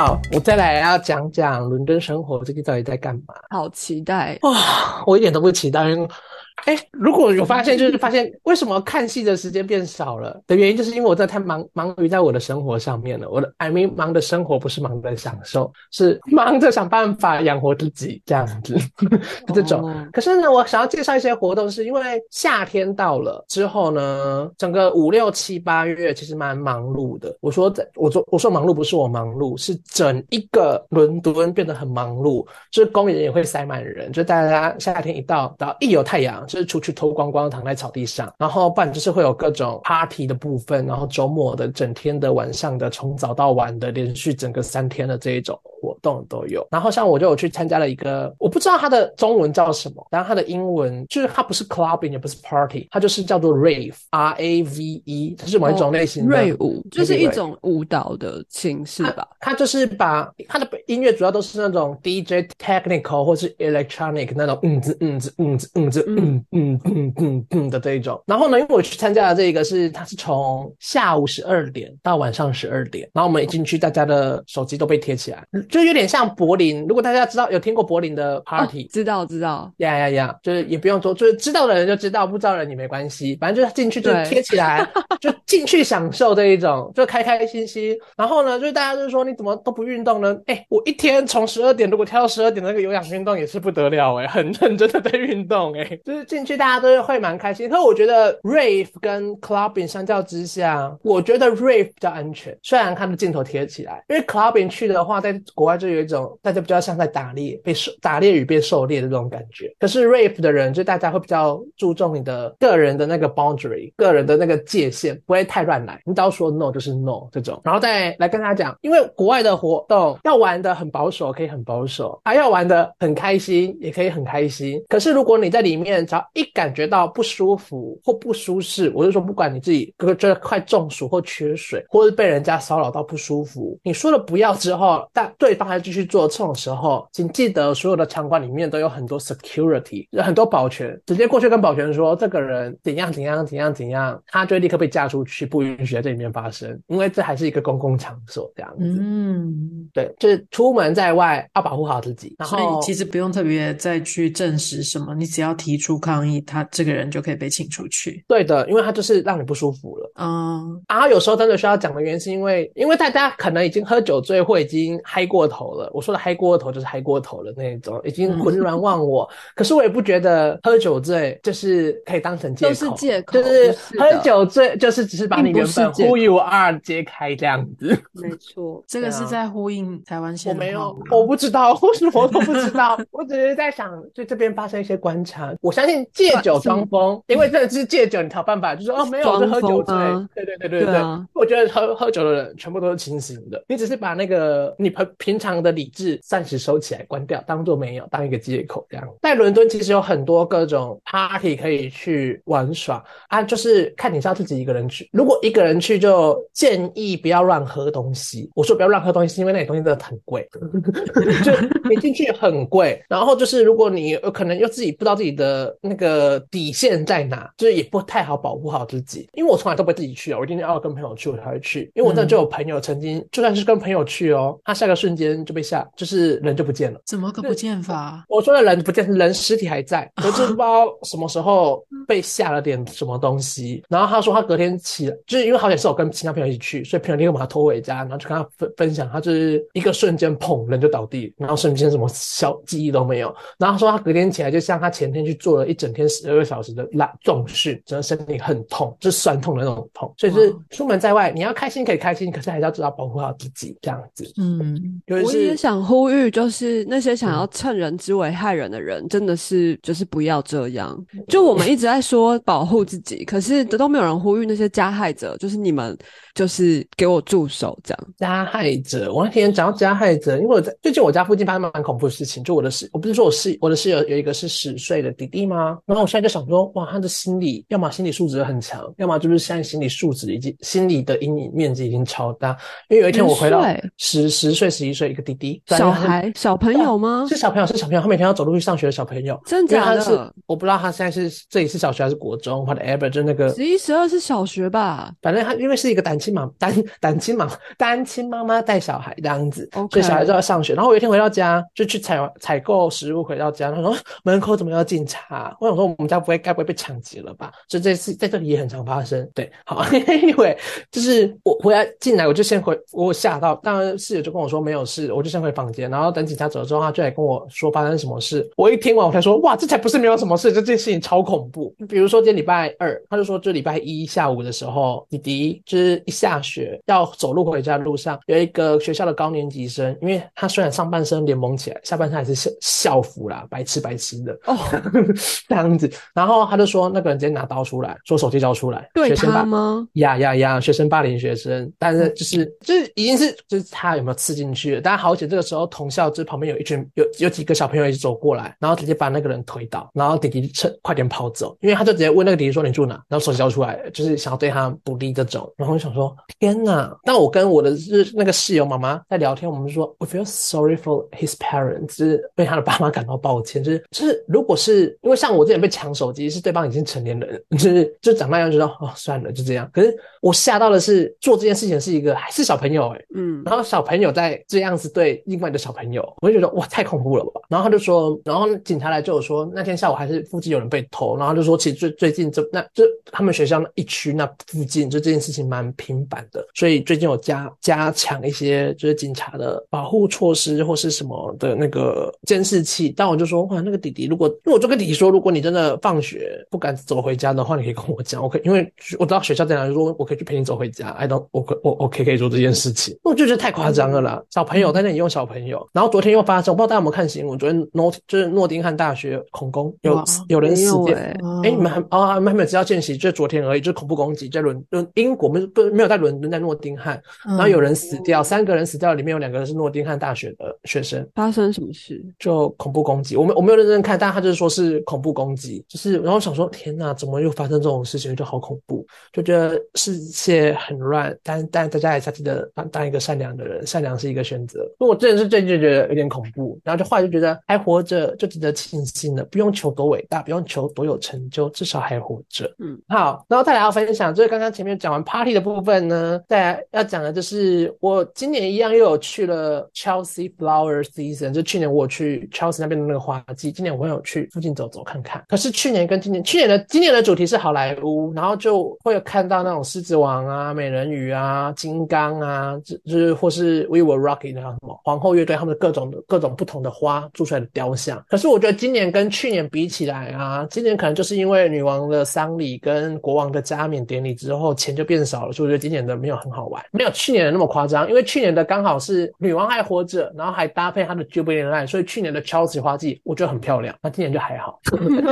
好，我再来要讲讲伦敦生活这个到底在干嘛。好期待哇，我一点都不期待。哎，如果有发现，就是发现为什么看戏的时间变少了的原因，就是因为我真的太忙忙于在我的生活上面了。我的 I mean 忙的生活不是忙的享受，是忙着想办法养活自己这样子 这种。可是呢，我想要介绍一些活动，是因为夏天到了之后呢，整个五六七八月其实蛮忙碌的。我说在，我说我说忙碌不是我忙碌，是整一个伦敦变得很忙碌，就是公园也会塞满人，就大家夏天一到，到一有太阳。就是出去偷光光躺在草地上，然后不然就是会有各种 party 的部分，然后周末的整天的晚上的从早到晚的连续整个三天的这一种。活动都有，然后像我就有去参加了一个，我不知道它的中文叫什么，然后它的英文就是它不是 clubbing 也不是 party，它就是叫做 rave，r a v e，它是某一种类型的瑞舞，就是一种舞蹈的形式吧。它就是把它的音乐主要都是那种 DJ technical 或是 electronic 那种嗯子嗯子嗯子嗯子嗯嗯嗯嗯嗯的这一种。然后呢，因为我去参加的这个是它是从下午十二点到晚上十二点，然后我们一进去，大家的手机都被贴起来。就有点像柏林，如果大家知道有听过柏林的 party，知道知道，呀呀呀，就是也不用说，就是知道的人就知道，不知道的人也没关系，反正就是进去就贴起来，就进去享受这一种，就开开心心。然后呢，就是大家就是说你怎么都不运动呢？哎，我一天从十二点如果跳到十二点那个有氧运动也是不得了哎，很认真的在运动哎，就是进去大家都是会蛮开心。可是我觉得 rave 跟 clubbing 相较之下，我觉得 rave 比较安全，虽然它的镜头贴起来，因为 clubbing 去的话在。国外就有一种大家比较像在打猎，被狩打猎与被狩猎的这种感觉。可是 rape 的人就大家会比较注重你的个人的那个 boundary，个人的那个界限，不会太乱来。你只要说 no 就是 no 这种。然后再来跟他讲，因为国外的活动要玩的很保守，可以很保守；还要玩的很开心，也可以很开心。可是如果你在里面只要一感觉到不舒服或不舒适，我就说不管你自己觉得快中暑或缺水，或是被人家骚扰到不舒服，你说了不要之后，但对。对方还继续做这种时候，请记得所有的场馆里面都有很多 security，有很多保全，直接过去跟保全说这个人怎样怎样怎样怎样，他就立刻被架出去，不允许在这里面发生，因为这还是一个公共场所这样子。嗯，对，就是出门在外要保护好自己。然后其实不用特别再去证实什么，你只要提出抗议，他这个人就可以被请出去。对的，因为他就是让你不舒服了。嗯，然后有时候真的需要讲的原因是因为，因为大家可能已经喝酒醉或已经嗨过。过头了，我说的嗨过头就是嗨过头了那种，已经浑然忘我。可是我也不觉得喝酒醉就是可以当成借口，是借口，就是喝酒醉就是只是把你原本 who you are 揭开这样子。没错，这个是在呼应台湾现我没有，我不知道，我什么都不知道。我只是在想，就这边发生一些观察。我相信借酒装疯，因为真的是借酒，你才有办法，就说哦没有，就喝酒醉。对对对对对，我觉得喝喝酒的人全部都是清醒的，你只是把那个你平平常的理智暂时收起来，关掉，当做没有，当一个借口这样。在伦敦其实有很多各种 party 可以去玩耍啊，就是看你是要自己一个人去。如果一个人去，就建议不要乱喝东西。我说不要乱喝东西，是因为那些东西真的很贵，就你进去很贵。然后就是如果你有可能又自己不知道自己的那个底线在哪，就是也不太好保护好自己。因为我从来都不会自己去啊，我一定要跟朋友去我才会去。因为我真的就有朋友曾经就算是跟朋友去哦，他下个瞬间就被。吓就是人就不见了，怎么个不见法？我说的人不见，人尸体还在，我就不知道什么时候被下了点什么东西。然后他说他隔天起来，就是因为好像是我跟其他朋友一起去，所以朋友立刻把他拖回家，然后就跟他分分享，他就是一个瞬间砰，人就倒地，然后瞬间什么小记忆都没有。然后说他隔天起来，就像他前天去做了一整天十二个小时的拉重训，整个身体很痛，就是酸痛的那种痛。所以是出门在外，你要开心可以开心，可是还是要知道保护好自己这样子。嗯，尤其是。想呼吁，就是那些想要趁人之危害人的人，真的是就是不要这样。就我们一直在说保护自己，可是都没有人呼吁那些加害者，就是你们。就是给我住手，这样加害者。我那天讲到加害者，因为我在最近我家附近发生蛮恐怖的事情。就我的室，我不是说我室我的室友有一个是十岁的弟弟吗？然后我现在就想说，哇，他的心理要么心理素质很强，要么就是现在心理素质已经心理的阴影面积已经超大。因为有一天我回到十十岁十一岁，一个弟弟，小孩小朋友吗？是小朋友，是小朋友，他每天要走路去上学的小朋友。真假的？我不知道他现在是这里是小学还是国中，whatever，就那个十一十二是小学吧。反正他因为是一个单亲妈 单单亲妈单亲妈妈带小孩这样子，所以小孩就要上学。然后我有一天回到家，就去采采购食物，回到家，他说门口怎么有警察？我想说我们家不会该不会被抢劫了吧？所以这次在这里也很常发生。对，好，因为就是我回来进来，我就先回，我吓到，当然室友就跟我说没有事，我就先回房间，然后等警察走了之后，他就来跟我说发生什么事。我一听完，我才说哇，这才不是没有什么事，这件事情超恐怖。比如说今天礼拜二，他就说这礼拜一下午的时候，弟弟就是一下学要走路回家的路上，有一个学校的高年级生，因为他虽然上半身连蒙起来，下半身还是校校服啦，白痴白痴的哦，这样子。然后他就说那个人直接拿刀出来，说手机交出来，对他吗？呀呀呀，学生霸凌学生，但是就是就是已经是就是他有没有刺进去了？大家好险，这个时候同校这旁边有一群有有几个小朋友一起走过来，然后直接把那个人推倒，然后弟弟趁快点跑走，因为他就直接问那个弟弟说你住哪？然后手机交出来，就是想要对他不利这种。然后我就想说天哪！但我跟我的是那个室友妈妈在聊天，我们就说 We feel sorry for his parents，就是为他的爸妈感到抱歉。就是就是如果是因为像我之前被抢手机，是对方已经成年人，就是就长大样，就说哦算了就这样。可是我吓到的是做这件事情是一个还是小朋友哎，嗯，然后小朋友在这这样子对另外的小朋友，我就觉得哇太恐怖了吧。然后他就说，然后警察来就有说那天下午还是附近有人被偷，然后就说其实最最近这那就他们学校那一区那附近就这件事情蛮频繁的，所以最近有加加强一些就是警察的保护措施或是什么的那个监视器。但我就说哇那个弟弟如果因为我就跟弟弟说，如果你真的放学不敢走回家的话，你可以跟我讲，我可以因为我知道学校在哪，就说我可以去陪你走回家。I don't 我可我我可以可以做这件事情，我就觉得太夸张了啦。小朋友在那里用小朋友，然后昨天又发生，我不知道大家有没有看新闻，昨天诺就是诺丁汉大学恐攻有有人死掉，哎你们还哦还没有知道见习，就昨天而已，就是恐怖攻击在伦伦英国没不没有在伦敦在诺丁汉，然后有人死。掉，三个人死掉，里面有两个人是诺丁汉大学的学生。发生什么事？就恐怖攻击，我们我没有认真看，但他就是说是恐怖攻击，就是然后想说天哪，怎么又发生这种事情，就好恐怖，就觉得世界很乱，但但大家还是记得当当一个善良的人，善良是一个选择。我真的是最近觉得有点恐怖，然后就后来就觉得还活着就值得庆幸了，不用求多伟大，不用求多有成就，至少还活着。嗯，好，然后再来要分享，就是刚刚前面讲完 party 的部分呢，再来要讲的就是我今年一样又有去了 Chelsea Flower Season，就去年我去 Chelsea 那边的那个花季，今年我有去附近走走看看。可是去年跟今年，去年的今年的主题是好莱坞，然后就会有看到那种狮子王啊、美人鱼啊、金刚啊，就是或是 We Were Rocky 那什么皇后乐队他们的各种的各种不同的花做出来的雕像。可是我觉得今年跟去年比起来啊，今年可能就是因为女王的丧礼跟国王的加冕典礼之后，钱就变少了，所以我觉得今年的没有很好玩，没有去年的那么夸张。因为去年的刚好是女王还活着，然后还搭配她的 Jubilee 所以去年的超级花季我觉得很漂亮。那今年就还好，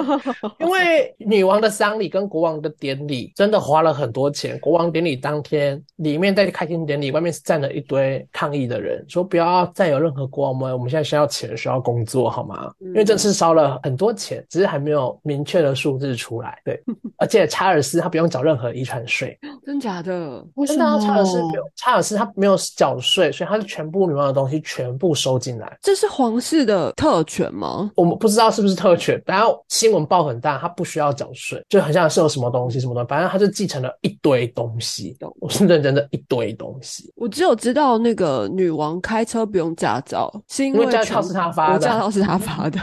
因为女王的丧礼跟国王的典礼真的花了很多钱。国王典礼当天，里面在开庭典礼外面是站了一堆抗议的人，说不要再有任何国王们，我们现在需要钱，需要工作，好吗？因为这次烧了很多钱，只是还没有明确的数字出来。对，而且查尔斯他不用缴任何遗产税，真假的？为什么？查尔斯没有，查尔斯他没有缴税，所以他是全部女王的东西全部收进来。这是皇室的特权吗？我们不知道是不是特权，然后新闻报很大，他不需要缴税，就很像是有什么东西什么东西，反正他就继承了一堆东西。我是认真的一堆东西。我只有知道那个女王开车不用驾照，是因为驾照是他发的，驾照是他发的。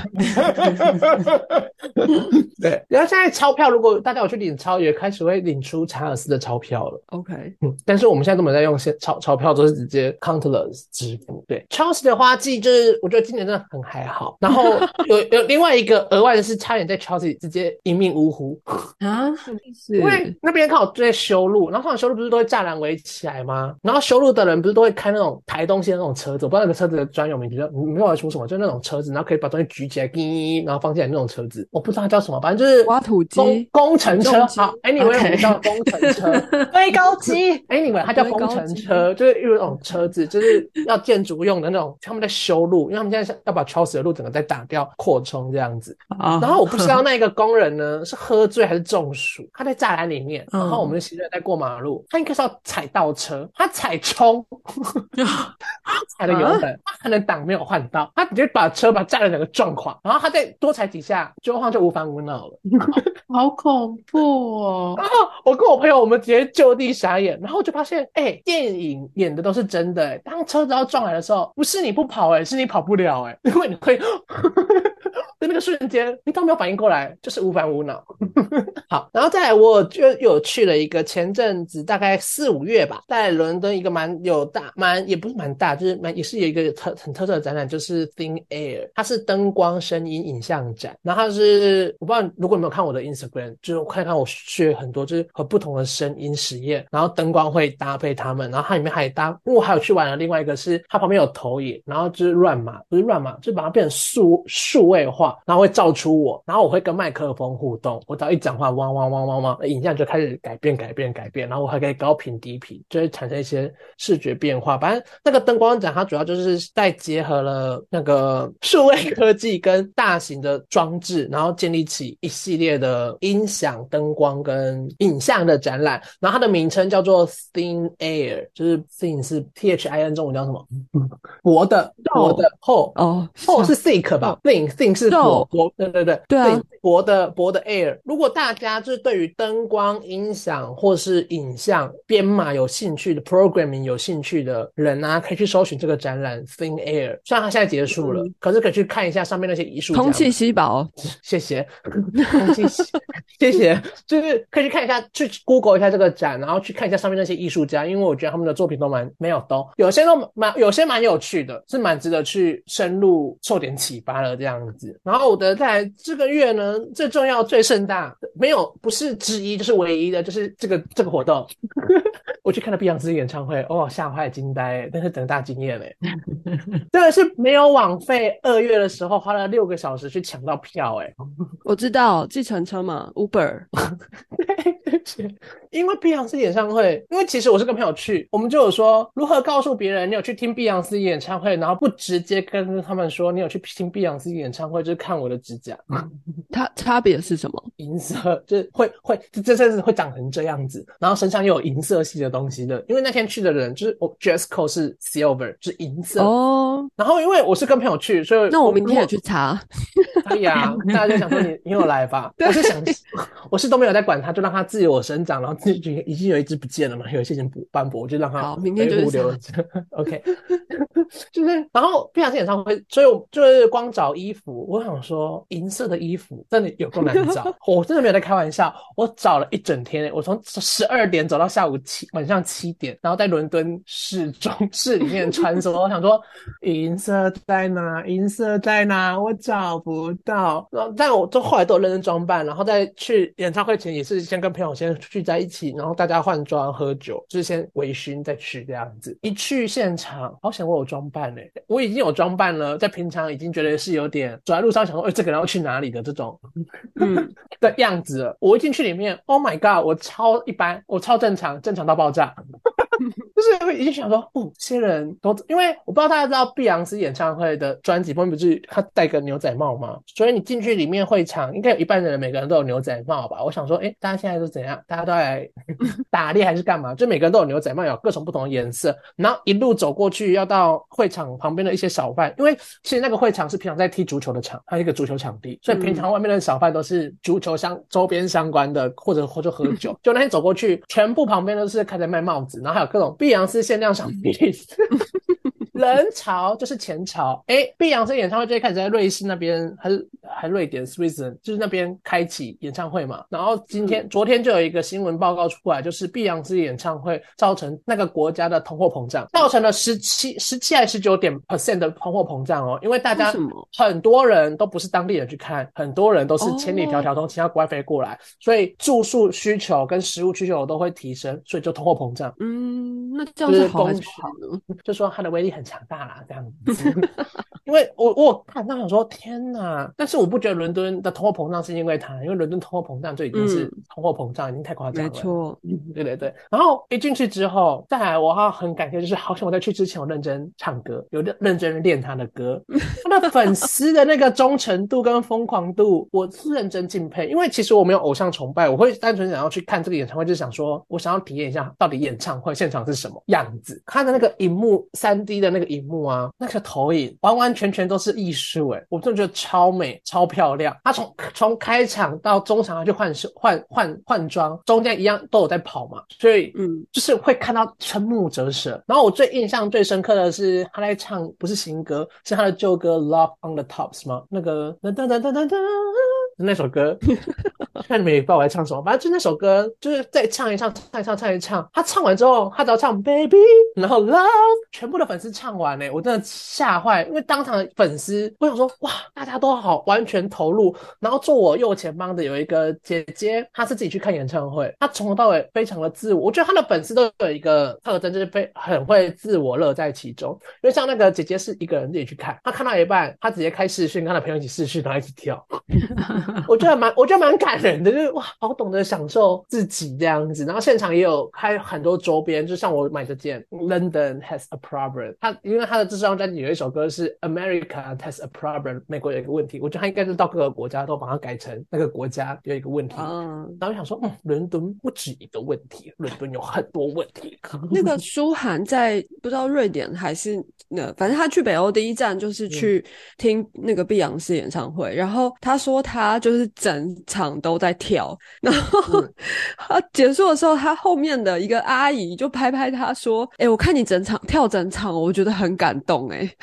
对，然后现在钞票，如果大家有去领钞，也开始会领出查尔斯的钞票了。OK，嗯，但是我们现在都没在用现钞钞票，都是直接 countless 支付。对，Chelsea 的花季就是我觉得今年真的很还好。然后 有有另外一个额外的是，差点在 Chelsea 直接一命呜呼啊！是因为那边刚好在修路，然后通常修路不是都会栅栏围起来吗？然后修路的人不是都会开那种抬东西的那种车子，我不知道那个车子的专有名字叫，没有出什么，就那种车子，然后可以把东西举起来，滴，然后放进来那种车子，我不知道它叫什么，反正就是挖土机、工工程车。好，Anyway，我们叫工程车、堆高机。Anyway，它叫工程车，就是有那种车子，就是要建筑用的那种。他们在修路，因为他们现在要把 Chelsea 的路整个再打掉、扩充这样子。然后我不知道那个工人呢是喝醉还是中暑，他在栅栏里面，然后我们的行人在过马路，他应该是要踩倒车，他踩冲，踩了油门，他可能档没有换到，他直接把车把炸了整个撞垮，然后他再多踩几下，周晃就无烦无恼了。好恐怖哦！然后我跟我朋友，我们直接就地傻眼，然后就发现，哎、电影演的都是真的、哎，当车子要撞来的时候，不是你不跑、哎，是你跑不了、哎，因为你会在那个瞬间，你都没有反应过来，就是无烦无恼。好，然后再来，我就又去了一个前阵子大概四五月吧，在伦敦一个蛮有大蛮也不是蛮大，就是蛮也是有一个特很特色的展览，就是 Thin Air，它是灯光、声音、影像展。然后它是我不知道如果你没有看我的 Instagram，就是看看我学很多就是和不同的声音实验，然后灯光会搭配它们，然后它里面还搭，因为我还有去玩了另外一个是它旁边有投影，然后就是乱码，不是乱码，就是把它变成数数位化，然后会照出我，然后我会跟麦克风互动，我只要一讲话，汪汪汪汪汪，影像就开始改变改变改变，然后我还可以高频低频，就会产生一些视觉变化。反正那个灯光展它主要就是在结合了那个数位科技跟大型的装置，然后建立起一系列的音响、灯光跟影像的展览。然后它的名称叫做 Thin Air，就是 Thin 是 T H I N 中文叫什么？薄的薄的厚哦，厚是 thick 吧？thin thin 是对对对，对啊薄的薄的 air。如果大家就是对于灯光、音响或是影像编码有兴趣的 programming 有兴趣的人啊，可以去搜寻这个展览 Thin Air。虽然它现在结束了，嗯可是可以去看一下上面那些艺术家。空气稀薄，谢谢，空气稀 谢谢，就是可以去看一下，去 Google 一下这个展，然后去看一下上面那些艺术家，因为我觉得他们的作品都蛮没有都有些都蛮有些蛮有趣的，是蛮值得去深入受点启发的这样子。然后我的在这个月呢，最重要、最盛大，没有不是之一，就是唯一的，就是这个这个活动。我去看了碧昂斯演唱会，哦，吓坏惊呆，但是等大惊艳嘞，真的是没有枉费。二月的时候花了六个小时去抢到票，哎，我知道计程车嘛，Uber，因为碧昂斯演唱会，因为其实我是跟朋友去，我们就有说如何告诉别人你有去听碧昂斯演唱会，然后不直接跟他们说你有去听碧昂斯演唱会，就是看我的指甲 它差别是什么？银色，就是会会这这阵子会长成这样子，然后身上又有银色系的东西的。因为那天去的人就是我 dress code 是 silver，就是银色。哦，然后因为我是跟朋友去，所以那我明天也去查。可以啊，大家就想说你你有来吧？我是想，我是都没有在管它，就让它自由生长，然后自己已经有一只不见了嘛，有一些已经斑驳，我就让它好明天就不留着。OK，就是然后不小心演唱会，所以我就是光找衣服，我想说银色的衣服真的有够难找，我真的没有在开玩笑，我找了一整天，我从十二点走到下午七晚上七点，然后在伦敦市中市里面穿梭，我想说银色在哪？银色在哪？我找不到。然后但我就后来都有认真装扮，然后在去演唱会前也是先跟朋友先聚在一起，然后大家换装喝酒，就是先微醺再去这样子。一去现场，好想我有装扮嘞、我已经有装扮了，在平常已经觉得是有点走在路上想说，哎、这个人要去哪里的这种嗯，的样子了。我一进去里面，Oh my god，我超一般，我超正常，正常到爆炸。就是会已经想说，哦，这些人都因为我不知道大家知道碧昂斯演唱会的专辑封面不是他戴个牛仔帽吗？所以你进去里面会场，应该有一半的人每个人都有牛仔帽吧？我想说，哎，大家现在都怎样？大家都来 打猎还是干嘛？就每个人都有牛仔帽，有各种不同的颜色，然后一路走过去，要到会场旁边的一些小贩，因为其实那个会场是平常在踢足球的场，它是一个足球场地，所以平常外面的小贩都是足球相周边相关的，或者或者喝 酒。就那天走过去，全部旁边都是开始卖帽子，然后还有各种碧昂斯限量商品。人潮就是前朝，哎，碧昂斯演唱会最开始在瑞士那边，还是还瑞典 Switzerland，就是那边开启演唱会嘛。然后今天、昨天就有一个新闻报告出来，就是碧昂斯演唱会造成那个国家的通货膨胀，造成了十七、十七还是十九点 percent 的通货膨胀哦。因为大家很多人都不是当地人去看，很多人都是千里迢迢从其他国外飞过来，所以住宿需求跟食物需求都会提升，所以就通货膨胀。嗯，那这样就是是好还是供不好呢？就说它的威力很强大啦，这样子。因为我我看到想说天哪，但是我不觉得伦敦的通货膨胀是因为它，因为伦敦通货膨胀就已经是嗯通货膨胀，已经太夸张了。没错，嗯，对对对。然后一进去之后，再来我要很感谢，就是好像我在去之前我认真唱歌，有认认真练他的歌，他的粉丝的那个忠诚度跟疯狂度，我是认真敬佩。因为其实我没有偶像崇拜，我会单纯想要去看这个演唱会，就是想说我想要体验一下到底演唱会现场是什么样子。他的那个荧幕三 D 的那个荧幕啊，那个投影完完全全都是艺术诶，我真的觉得超美超漂亮。他从从开场到中场他去换饰换换换装，中间一样都有在跑嘛，所以嗯，就是会看到瞠目折舌。然后我最印象最深刻的是他在唱，不是新歌，是他的旧歌《Love on the Tops》吗？那个噔噔噔噔噔噔那首歌，看你们也不知道我在唱什么，反正就那首歌，就是再唱一唱，唱一唱，唱一唱。他唱完之后，他只要唱 Baby，然后 Love，全部的粉丝唱完呢，我真的吓坏，因为当场的粉丝，我想说哇，大家都好完全投入。然后坐我右前方的有一个姐姐，她是自己去看演唱会，她从头到尾非常的自我。我觉得她的粉丝都有一个特征，就是非很会自我乐在其中。因为像那个姐姐是一个人自己去看，她看到一半，她直接开视讯，跟她的朋友一起视讯，然后一起跳。我觉得蛮，我觉得蛮感人的，就是哇，好懂得享受自己这样子。然后现场也有开很多周边，就像我买这件 London has a problem，他因为他的这张专辑有一首歌是 America has a problem，美国有一个问题，我觉得他应该是到各个国家都把它改成那个国家有一个问题。嗯，然后想说，嗯，伦敦不止一个问题，伦敦有很多问题。那个舒涵在不知道瑞典还是那，反正他去北欧第一站就是去听那个碧昂斯演唱会，然后他说他就是整场都在跳，然后嗯。他结束的时候，他后面的一个阿姨就拍拍他说：“哎、我看你整场跳整场，我觉得很感动、欸，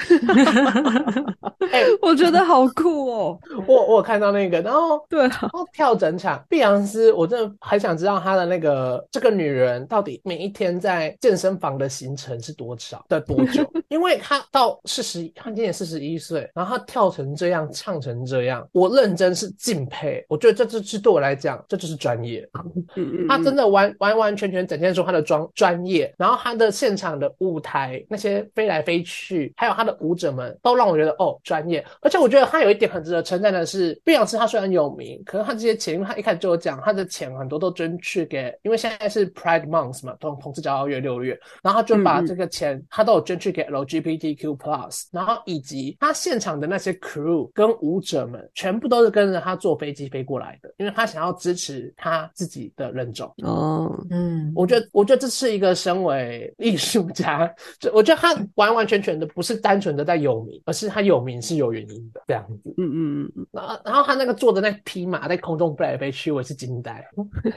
哎、我觉得好酷哦。我我有看到那个，然后对啊，然后跳整场，碧昂斯，我真的很想知道她的那个这个女人到底每一天在健身房的行程是多少的多久？因为她到四十，她今年四十一岁，然后她跳成这样，唱成这样，我认真是敬佩。我觉得这这是对我来讲，这就是专业。嗯嗯，他真的的完完完全全展现出他的专专业，然后他的现场的舞台那些飞来飞去，还有他的舞者们，都让我觉得哦专业。而且我觉得他有一点很值得称赞的是，碧昂斯他虽然有名，可是他这些钱，因为他一开始就有讲，他的钱很多都捐去给，因为现在是 Pride Month 嘛，同同志骄傲月六月，然后他就把这个钱他都有捐去给 LGBTQ plus，然后以及他现场的那些 crew 跟舞者们，全部都是跟着他坐飞机飞过来的，因为他想要支持他自己的人种。哦，嗯，我觉得，我觉得这是一个身为艺术家，就我觉得他完完全全的不是单纯的在有名，而是他有名是有原因的这样子。嗯嗯嗯然后，然后他那个坐的那匹马在空中飞来飞去，我也是惊呆。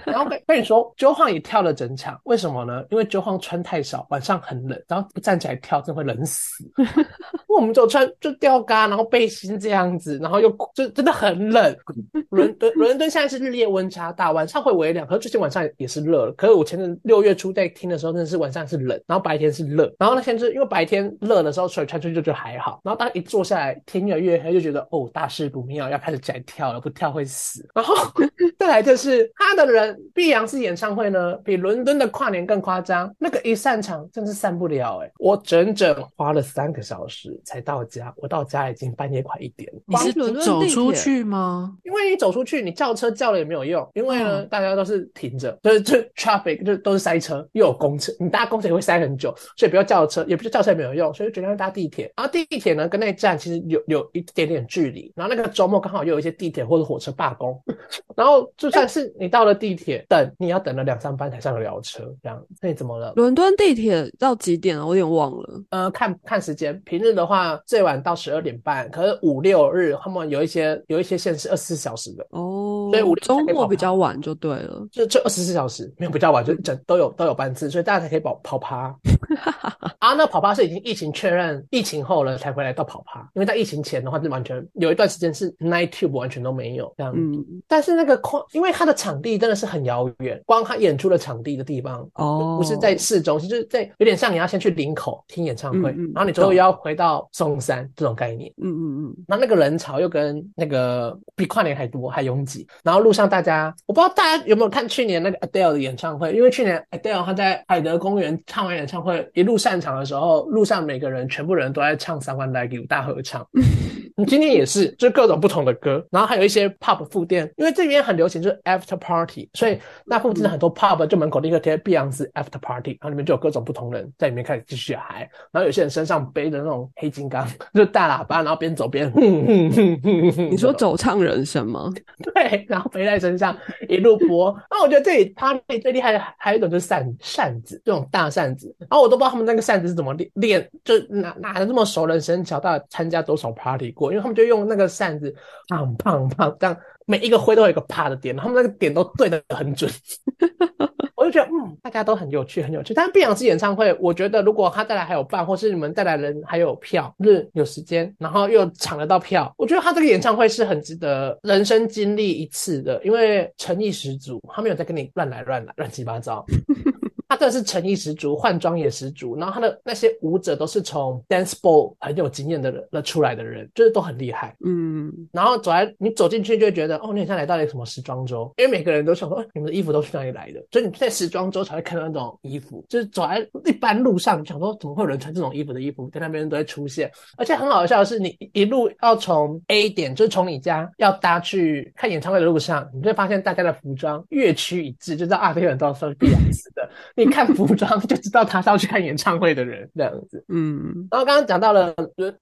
然后跟跟你说，周晃也跳了整场，为什么呢？因为周晃穿太少，晚上很冷，然后不站起来跳，真会冷死。因为我们就穿就吊嘎，然后背心这样子，然后又就真的很冷。伦敦伦敦现在是日夜温差大，晚上会微凉，可是最近晚上也是热了。可是我前阵六月初在听的时候，真的是晚上是冷，然后白天是热。然后那天就是因为白天热的时候，所以穿出去就觉得还好。然后当一坐下来，天越来越黑，就觉得哦大事不妙，要开始起来跳了，不跳会死。然后 再来就是他的人，碧昂斯演唱会呢，比伦敦的跨年更夸张。那个一散场真是散不了哎、我整整花了三个小时才到家，我到家已经半夜快一点。你是伦敦走出去吗？因为你走出去，你叫车叫了也没有用，因为呢，嗯大家都是停着，就是就 traffic 就都是塞车，又有公车，你搭公车也会塞很久，所以不要叫车，也不是叫车也没有用，所以就决定要搭地铁。然后地铁呢，跟那站其实有有一点点距离，然后那个周末刚好又有一些地铁或者火车罢工，然后就算是你到了地铁等，你要等了两三班才上得了车，这样，那你怎么了？伦敦地铁到几点啊？我有点忘了。呃，看看时间，平日的话最晚到十二点半，可是五六日他们有一些有一些线是二十四小时的。哦，所以五六周末比较晚就对了。就就二十四小时，没有比较晚，就一整都有都有班次，所以大家才可以跑跑趴。啊，那跑趴是已经疫情确认疫情后了才回来到跑趴，因为在疫情前的话，是完全有一段时间是 night tube 完全都没有这样。嗯，但是那个空，因为它的场地真的是很遥远，光他演出的场地的地方。哦，不是在市中心，就是在有点像你要先去林口听演唱会，嗯嗯然后你最后又要回到松山这种概念。嗯嗯嗯，那那个人潮又跟那个比跨年还多还拥挤，然后路上大家，我不知道大家有没有看去年那个 Adele 的演唱会，因为去年 Adele 她在海德公园唱完演唱会，一路散场的时候，路上每个人全部人都在唱《Someone Like You》大合唱。你今天也是，就各种不同的歌，然后还有一些 pub 副店，因为这边很流行就是 after party，所以那附近很多 pub 就门口立刻贴 Beyonce after party，然后里面就有各种不同人在里面开始继续嗨，然后有些人身上背着那种黑金刚，就是大喇叭，然后边走边哼哼哼哼哼。你说走唱人生吗？对，然后背在身上一路播。那我觉得这里 party 最厉害的还有一种就是扇扇子，这种大扇子，然后我都不知道他们那个扇子是怎么练练，就哪哪的这么熟能生巧，到底参加多少 party 过？因为他们就用那个扇子，砰砰砰，这样每一个挥都有一个啪的点，他们那个点都对的很准。我就觉得，嗯，大家都很有趣，很有趣。但是碧昂斯演唱会，我觉得如果他带来还有伴，或是你们带来人还有票，是有时间，然后又抢得到票，我觉得他这个演唱会是很值得人生经历一次的，因为诚意十足，他没有在跟你乱来乱来、乱七八糟。他真的是诚意十足，换装也十足，然后他的那些舞者都是从 dance ball 很有经验的人出来的人，就是都很厉害。嗯，然后走来你走进去就会觉得，哦，你好像来到了什么时装周，因为每个人都想说，你们的衣服都是哪里来的？所以你在时装周才会看到那种衣服，就是走在一般路上，想说怎么会有人穿这种衣服的衣服，在那边都会出现。而且很好笑的是，你一路要从 A 点，就是从你家要搭去看演唱会的路上，你会发现大家的服装越趋一致，就知道啊，这个人都是必然死的。你看服装 就知道他是要去看演唱会的人这样子，嗯。然后刚刚讲到了，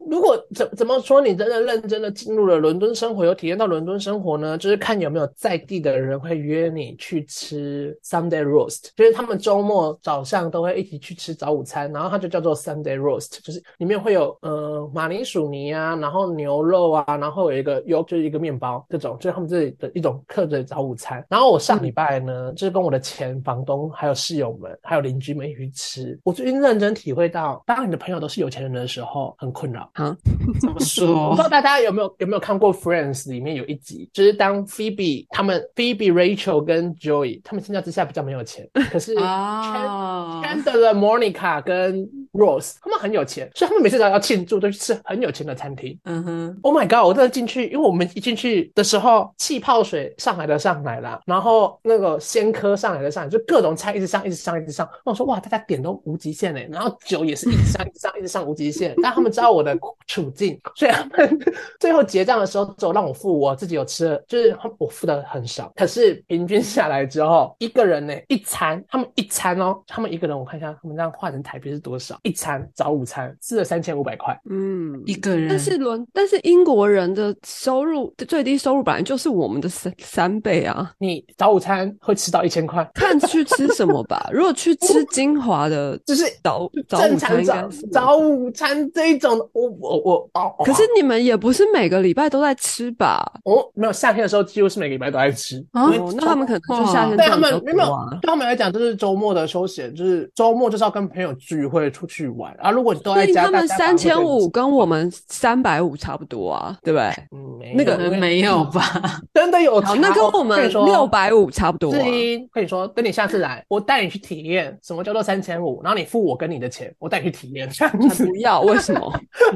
如果怎怎么说你真的认真的进入了伦敦生活，有体验到伦敦生活呢？就是看有没有在地的人会约你去吃 Sunday roast，就是他们周末早上都会一起去吃早午餐，然后它就叫做 Sunday roast，就是里面会有呃马铃薯泥啊，然后牛肉啊，然后有一个有就是一个面包这种，就是他们这里的一种客的早午餐。然后我上礼拜呢，就是跟我的前房东还有室友们。还有邻居们一起吃。我最近认真体会到，当你的朋友都是有钱人的时候，很困扰。啊？怎么 说？我不知道大家有没有有没有看过《Friends》里面有一集，就是当 Phoebe 他们 Phoebe、Rachel 跟 Joey 他们相较之下比较没有钱，可是 Chandler、Monica 跟 Rose 他们很有钱，所以他们每次只要要庆祝，都去吃很有钱的餐厅。嗯哼。Oh my god！我真的进去，因为我们一进去的时候，气泡水上来的上来了，然后那个鲜科上来的上来，就各种菜一直上，一直上。一直上，我说哇，大家点都无极限哎，然后酒也是一直上，一直上，一直上无极限。但他们知道我的处境，所以他们 最后结账的时候，只有让我付，我自己有吃，就是我付的很少。可是平均下来之后，一个人呢一餐，他们一餐哦，他们一个人我看一下，他们这样换成台币是多少？一餐早午餐吃了三千五百块，嗯，一个人。但是伦，但是英国人的收入最低收入本来就是我们的三三倍啊。你早午餐会吃到一千块，看去吃什么吧。如果去 吃精华的，就是早早午餐，早午餐这一种，我我我哦。可是你们也不是每个礼拜都在吃吧？哦，没有，夏天的时候几乎是每个礼拜都在吃。哦，那他们可能就夏天对他们没有，对他们来讲就是周末的休闲，就是周末就是要跟朋友聚会出去玩啊。如果你都在家，他们三千五跟我们三百五差不多啊，对不对？嗯，那个没有吧？真的有，那跟我们六百五差不多。志英，跟你说，等你下次来，我带你去体验。什么叫做三千五？然后你付我跟你的钱，我带你去体验。这样子 不要？为什么？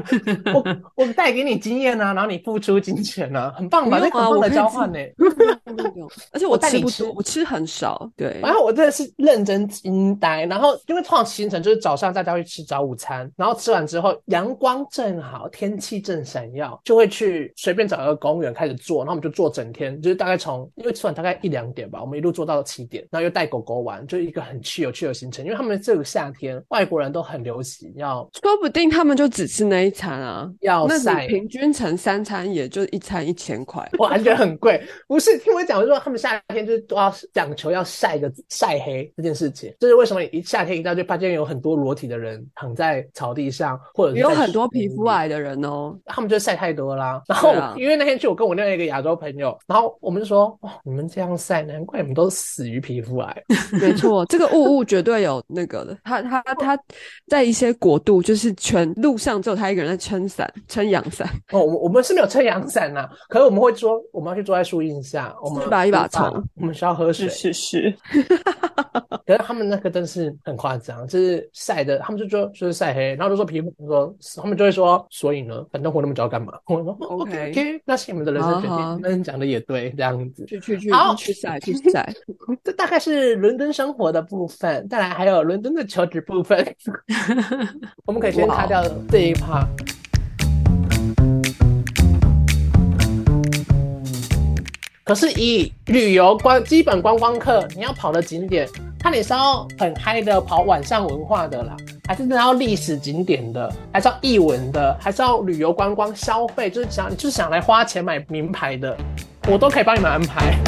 我我带给你经验啊，然后你付出金钱啊，很棒吧？那很棒的交换呢。而且我吃不多，我吃很少。对。然后我真的是认真惊呆。然后因为通常行程就是早上大家会吃早午餐，然后吃完之后阳光正好，天气正闪耀，就会去随便找一个公园开始坐。然后我们就坐整天，就是大概从因为吃完大概一两点吧，我们一路坐到了七点，然后又带狗狗玩，就一个很去有趣的行程。因为他们这个夏天，外国人都很流行要，说不定他们就只吃那一餐啊。要晒，平均成三餐，也就一餐一千块，我还觉得很贵。不是听我讲，说他们夏天就是都要讲求要晒个晒黑这件事情。就是为什么一夏天一到就发现有很多裸体的人躺在草地上，或者有很多皮肤癌的人哦，他们就晒太多啦。然后因为那天去，我跟我另外一个亚洲朋友，然后我们就说，哇，你们这样晒，难怪你们都死于皮肤癌。没错，这个雾雾绝对有那个的。他他他在一些国度，就是全路上只有他一个人在撑伞，撑阳伞。哦，我我们是没有撑阳伞呐，可是我们会说，我们要去坐在树荫下，我们一把一把冲，我们需要喝水，是是。可是他们那个真是很夸张，就是晒的，他们就说就是晒黑，然后就说皮肤说，他们就会说，所以呢，反正活那么久要干嘛？我说 OK OK，那是你们的人生决定，你们讲的也对，这样子，去去去，去晒去晒，这大概是伦敦生活的部分，再来还有伦敦的求职部分，我们可以先擦掉这一趴。可是以旅游观基本观光客，你要跑的景点，他你是要很嗨的跑晚上文化的啦，还是要历史景点的，还是要艺文的，还是要旅游观光消费，就是想就是想来花钱买名牌的，我都可以帮你们安排。